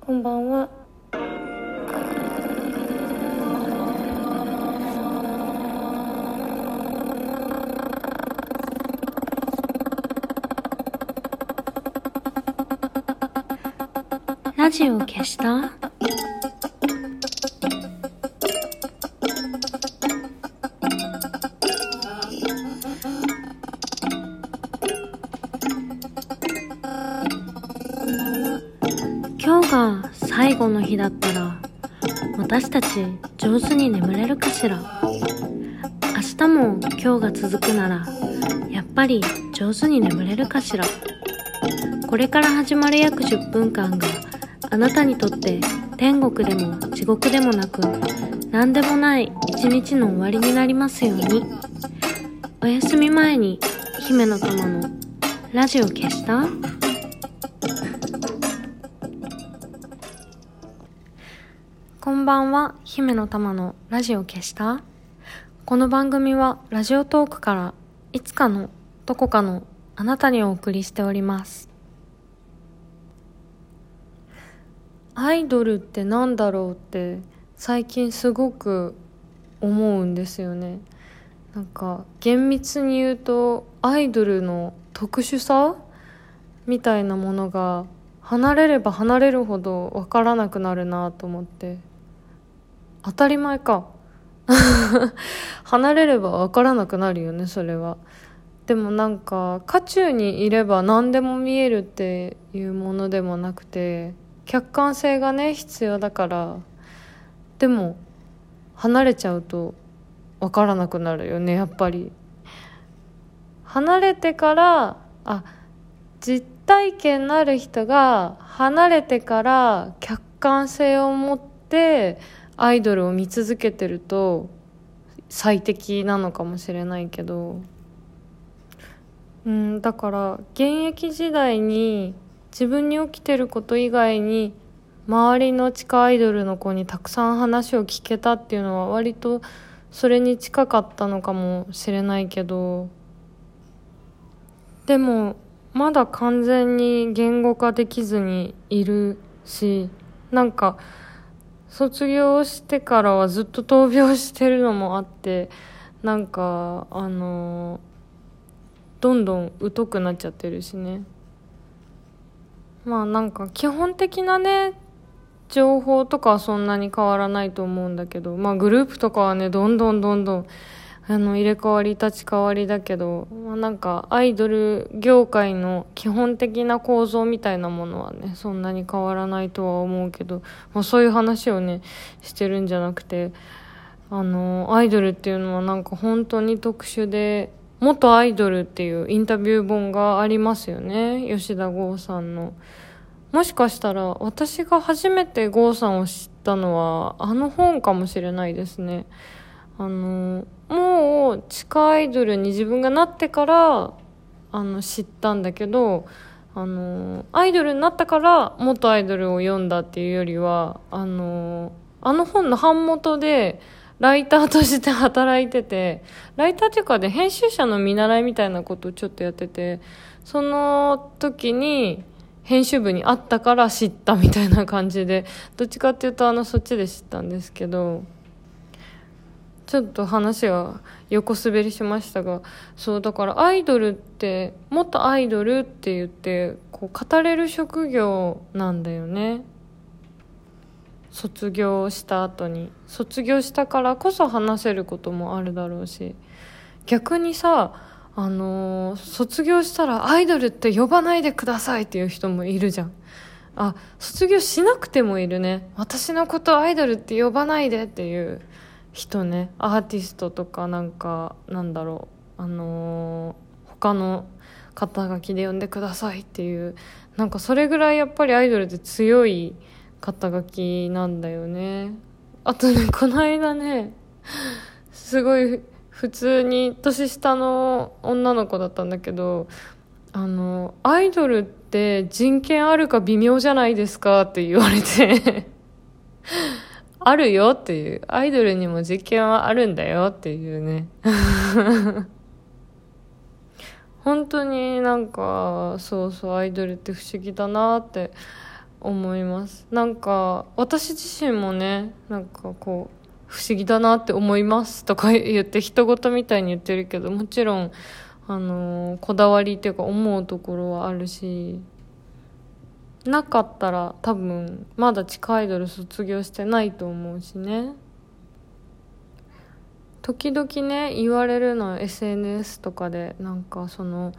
こんばんは。ラジオ消した？最後の日だったら私たち上手に眠れるかしら？明日も今日が続くならやっぱり上手に眠れるかしら？これから始まる約10分間があなたにとって天国でも地獄でもなく何でもない一日の終わりになりますように。お休み前に姫の玉のラジオ消した？んばんは、姫の玉のラジオ消した？この番組はラジオトークからいつかのどこかのあなたにお送りしております。アイドルってなんだろうって最近すごく思うんですよね。なんか厳密に言うとアイドルの特殊さ？みたいなものが離れれば離れるほど分からなくなるなと思って当たり前か。離れれば分からなくなるよねそれは。でもなんか渦中にいれば何でも見えるっていうものでもなくて客観性がね必要だから。でも離れちゃうと分からなくなるよねやっぱり。離れてからあ実体験のある人が離れてから客観性を持ってアイドルを見続けてると最適なのかもしれないけど。うんだから現役時代に自分に起きてること以外に周りの地下アイドルの子にたくさん話を聞けたっていうのは割とそれに近かったのかもしれないけど。でもまだ完全に言語化できずにいるしなんか卒業してからはずっと闘病してるのもあってなんかあのどんどん疎くなっちゃってるしね。まあなんか基本的なね情報とかはそんなに変わらないと思うんだけどまあグループとかはねどんどんどんどんあの入れ替わり立ち替わりだけど、まあ、なんかアイドル業界の基本的な構造みたいなものはねそんなに変わらないとは思うけど、まあ、そういう話をねしてるんじゃなくてあのアイドルっていうのはなんか本当に特殊で元アイドルっていうインタビュー本がありますよね吉田剛さんの。もしかしたら私が初めて郷さんを知ったのはあの本かもしれないですね。あのもう地下アイドルに自分がなってからあの知ったんだけどあのアイドルになったから元アイドルを読んだっていうよりはあのあの本の版元でライターとして働いててライターっていうかで編集者の見習いみたいなことをちょっとやっててその時に編集部にあったから知ったみたいな感じでどっちかっていうとあのそっちで知ったんですけど。ちょっと話は横滑りしましたがそうだからアイドルってもっとアイドルって言ってこう語れる職業なんだよね。卒業した後に。卒業したからこそ話せることもあるだろうし。逆にさあのー、卒業したらアイドルって呼ばないでくださいっていう人もいるじゃん。あ卒業しなくてもいるね。私のことアイドルって呼ばないでっていう。人ねアーティストとかなんかなんだろうあのー、他の肩書きで呼んでくださいっていうなんかそれぐらいやっぱりアイドルって強い肩書きなんだよね。あとねこの間ねすごい普通に年下の女の子だったんだけどあのアイドルって人権あるか微妙じゃないですかって言われて。あるよっていう、アイドルにも実験はあるんだよっていうね。本当になんか、そうそう、アイドルって不思議だなって思います。なんか私自身もねなんかこう不思議だなって思いますとか言って人事みたいに言ってるけどもちろんあのこだわりっていうか思うところはあるし。なかったら多分まだ地下アイドル卒業してないと思うしね。時々ね言われるの SNS とかでなんかその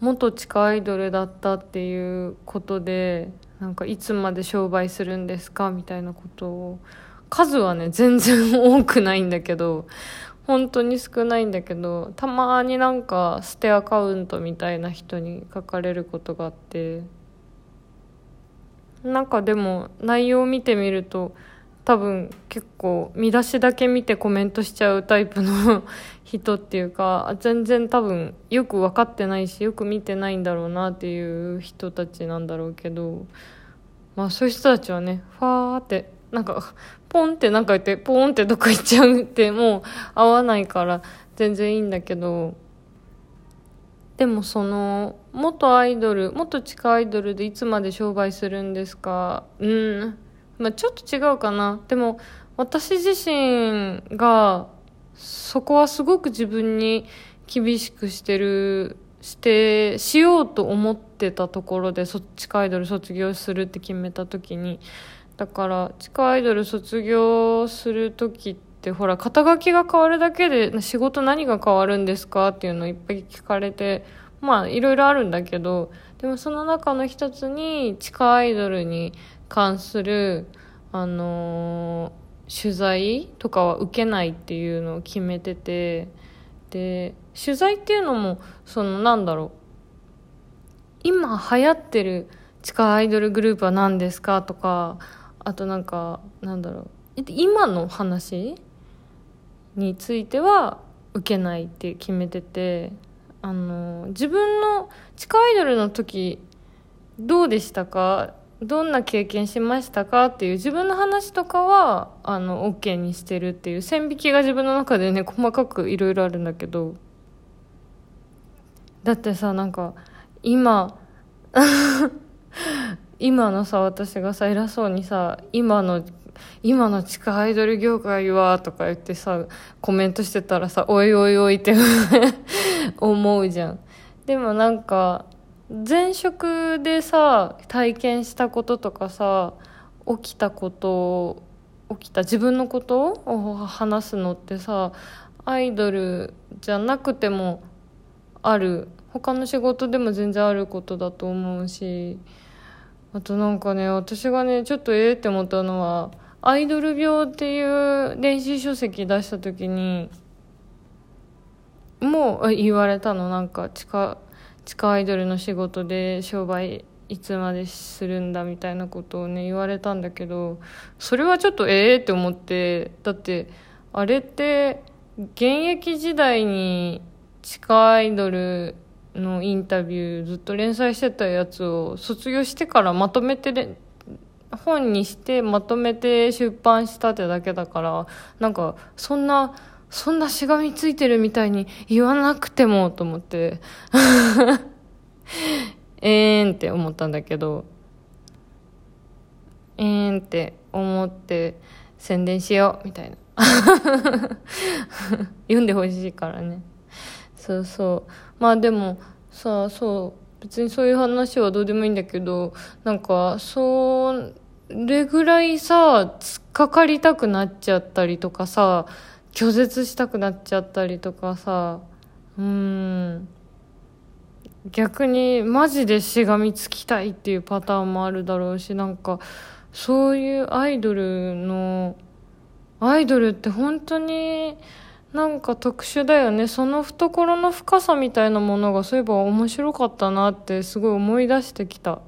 元地下アイドルだったっていうことでなんかいつまで商売するんですかみたいなことを。数はね全然多くないんだけど本当に少ないんだけどたまになんか捨てアカウントみたいな人に書かれることがあって。なんかでも内容を見てみると多分結構見出しだけ見てコメントしちゃうタイプの 人っていうか全然多分よく分かってないしよく見てないんだろうなっていう人たちなんだろうけどまあそういう人たちはねファーってなんかポンってなんか言ってポンってどっか行っちゃうってもう合わないから全然いいんだけどでもその元アイドル元地下アイドルでいつまで商売するんですか？うん。まあ、ちょっと違うかな。でも私自身がそこはすごく自分に厳しくしてるしてしようと思ってたところでそ地下アイドル卒業するって決めた時に。だから地下アイドル卒業する時ってほら肩書きが変わるだけで仕事何が変わるんですか？っていうのをいっぱい聞かれてまあいろいろあるんだけどでもその中の一つに地下アイドルに関する、あのー、取材とかは受けないっていうのを決めててで取材っていうのもそのなんだろう今流行ってる地下アイドルグループは何ですかとかあとなんかなんだろう今の話については受けないって決めてて。あの自分の地下アイドルの時どうでしたか？どんな経験しましたか？っていう自分の話とかはあの OK にしてるっていう線引きが自分の中でね細かくいろいろあるんだけど。だってさなんか今 今のさ私がさ偉そうにさ今の今の地下アイドル業界はとか言ってさコメントしてたらさおいおいおいって 思うじゃん。でもなんか前職でさ体験したこととかさ起きたこと起きた自分のことを話すのってさアイドルじゃなくてもある。他の仕事でも全然あることだと思うしあとなんかね私がねちょっとええって思ったのはアイドル病っていう電子書籍出した時にも言われたのなんか近地下アイドルの仕事で商売いつまでするんだみたいなことをね言われたんだけどそれはちょっとええって思ってだってあれって現役時代に地下アイドルのインタビューずっと連載してたやつを卒業してからまとめて本にしてまとめて出版したってだけだからなんかそんなそんなしがみついてるみたいに言わなくてもと思って。えーんって思ったんだけど。えーんって思って宣伝しようみたいな。読んでほしいからね。そうそう。まあでもさあそう別にそういう話はどうでもいいんだけどなんかそれぐらいさ突っかかりたくなっちゃったりとかさ拒絶したくなっちゃったりとかさうん。逆にマジでしがみつきたいっていうパターンもあるだろうしなんかそういうアイドルのアイドルって本当になんか特殊だよね。その懐の深さみたいなものがそういえば面白かったなってすごい思い出してきた。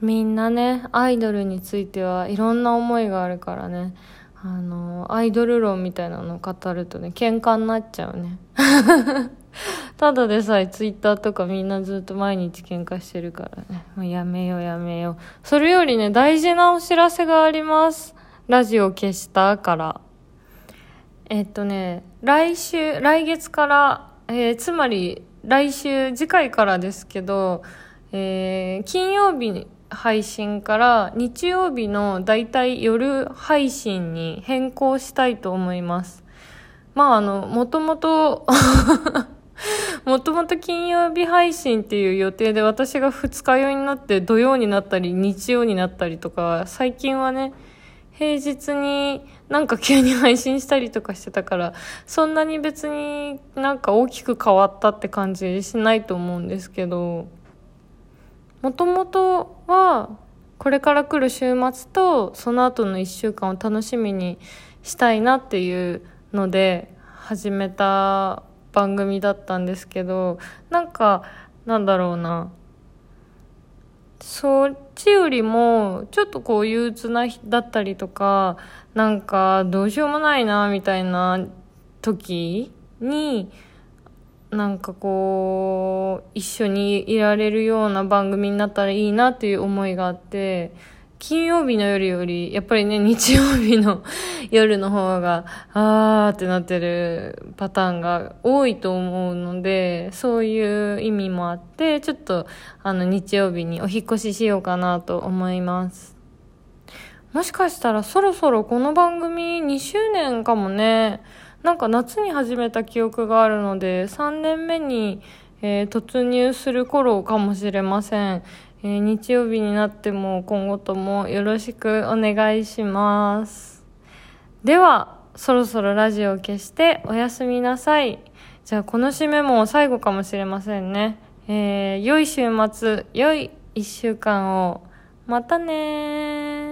みんなねアイドルについてはいろんな思いがあるからね。あのアイドル論みたいなのを語るとね喧嘩になっちゃうね。ただでさえツイッターとかみんなずっと毎日喧嘩してるからね。もうやめようやめよう。それよりね大事なお知らせがあります。ラジオ消したから。えっとね来週来月から、えー、つまり来週次回からですけど、えー、金曜日に配信から日曜日のだいたい夜配信に変更したいと思います。まああの、もともともともと金曜日配信っていう予定で私が二日酔いになって土曜になったり日曜になったりとか、最近はね、平日になんか急に配信したりとかしてたから、そんなに別になんか大きく変わったって感じしないと思うんですけど、もともとはこれから来る週末とその後の1週間を楽しみにしたいなっていうので始めた番組だったんですけどなんかなんだろうな。そっちよりもちょっとこう憂鬱な日だったりとかなんかどうしようもないなみたいな時になんかこう一緒にいられるような番組になったらいいなっていう思いがあって金曜日の夜より、やっぱりね、日曜日の 夜の方が、あーってなってるパターンが多いと思うので、そういう意味もあって、ちょっと、あの、日曜日にお引越ししようかなと思います。もしかしたらそろそろこの番組2周年かもね。なんか夏に始めた記憶があるので、3年目に、えー、突入する頃かもしれません。えー、日曜日になっても今後ともよろしくお願いします。では、そろそろラジオを消しておやすみなさい。じゃあこの締めも最後かもしれませんね。えー、良い週末、良い一週間を。またね